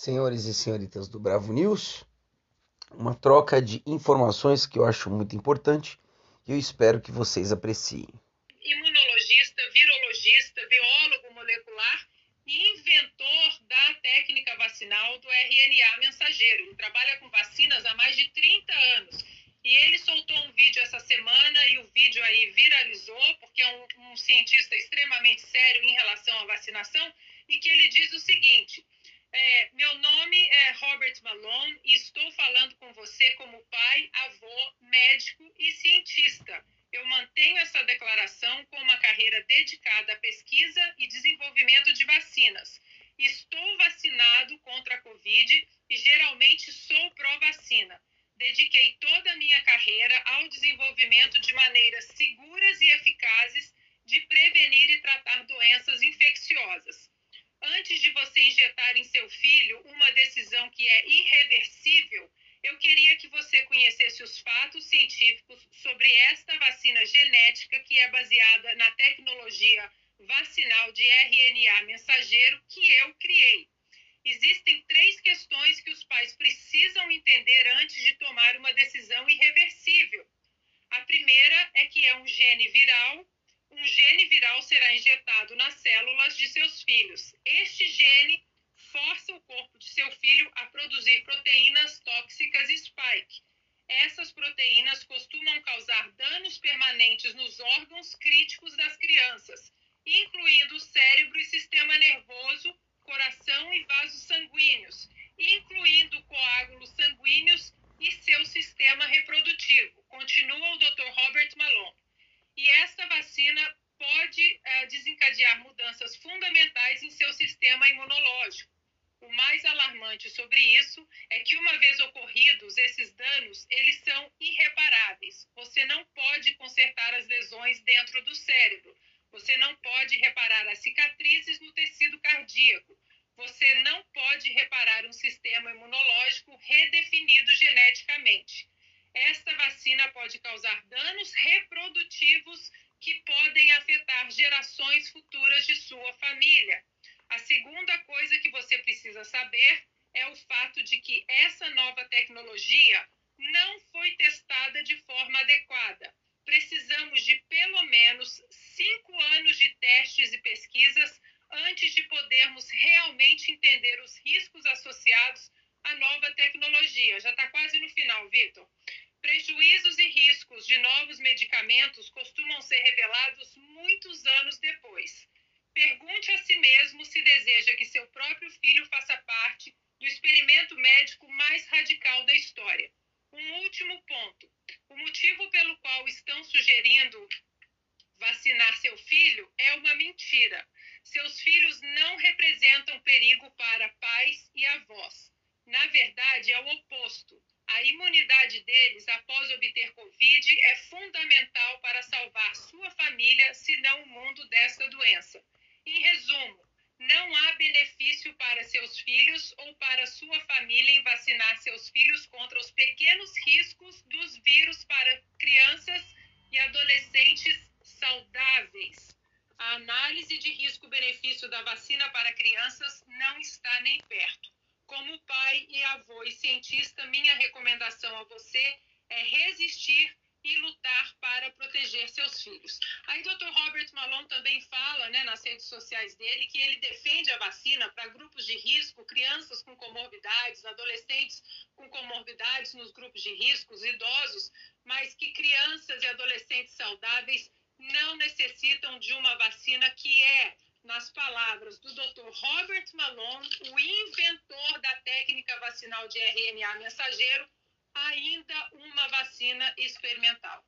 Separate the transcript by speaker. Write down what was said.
Speaker 1: senhores e senhoritas do Bravo News, uma troca de informações que eu acho muito importante e eu espero que vocês apreciem.
Speaker 2: Imunologista, virologista, biólogo molecular e inventor da técnica vacinal do RNA mensageiro. Ele trabalha com vacinas há mais de 30 anos. E ele soltou um vídeo essa semana e o vídeo aí viralizou, porque é um, um cientista extremamente sério em relação à vacinação, e que ele diz o seguinte: é, meu nome é Robert Malone e estou falando com você como pai, avô, médico e cientista. Eu mantenho essa declaração com uma carreira dedicada à pesquisa e desenvolvimento de vacinas. Estou vacinado contra a Covid e geralmente sou pró-vacina. Dediquei toda a minha carreira ao desenvolvimento de maneiras seguras e eficazes de prevenir e tratar doenças infecciosas antes de você injetar em seu filho uma decisão que é irreversível, eu queria que você conhecesse os fatos científicos sobre esta vacina genética que é baseada na tecnologia vacinal de RNA mensageiro que eu criei. Existem três questões que os pais precisam entender antes de tomar uma decisão irreversível. A primeira é que é um gene viral um gene viral será injetado nas células de seus filhos. Este gene força o corpo de seu filho a produzir proteínas tóxicas spike. Essas proteínas costumam causar danos permanentes nos órgãos críticos das crianças, incluindo o cérebro e sistema nervoso, coração e vasos sanguíneos, incluindo coágulos sanguíneos e seu sistema reprodutivo. Continua o Dr. Robert Malone. E esta vacina pode uh, desencadear mudanças fundamentais em seu sistema imunológico. O mais alarmante sobre isso é que, uma vez ocorridos esses danos, eles são irreparáveis. Você não pode consertar as lesões dentro do cérebro. Você não pode reparar as cicatrizes no tecido cardíaco. Você não pode reparar um sistema imunológico redefinido geneticamente esta vacina pode causar danos reprodutivos que podem afetar gerações futuras de sua família. A segunda coisa que você precisa saber é o fato de que essa nova tecnologia não foi testada de forma adequada. Precisamos de pelo menos cinco anos de testes e pesquisas antes de podermos realmente entender os riscos associados à nova tecnologia. Já está quase no final, Vitor. Prejuízos e riscos de novos medicamentos costumam ser revelados muitos anos depois. Pergunte a si mesmo se deseja que seu próprio filho faça parte do experimento médico mais radical da história. Um último ponto: o motivo pelo qual estão sugerindo vacinar seu filho é uma mentira. Seus filhos não representam perigo para pais e avós. Na verdade, é o oposto. A imunidade deles após obter Covid é fundamental para salvar sua família, se não o mundo, desta doença. Em resumo, não há benefício para seus filhos ou para sua família em vacinar seus filhos contra os pequenos riscos dos vírus para crianças e adolescentes saudáveis. A análise de risco-benefício da vacina para crianças não está nem perto. Como pai e avô e cientista, minha recomendação a você é resistir e lutar para proteger seus filhos. Aí, Dr. Robert Malone também fala né, nas redes sociais dele que ele defende a vacina para grupos de risco, crianças com comorbidades, adolescentes com comorbidades nos grupos de riscos, idosos, mas que crianças e adolescentes saudáveis não necessitam de uma vacina que é nas palavras do Dr. Robert Malone, o inventor da técnica vacinal de RNA mensageiro, ainda uma vacina experimental.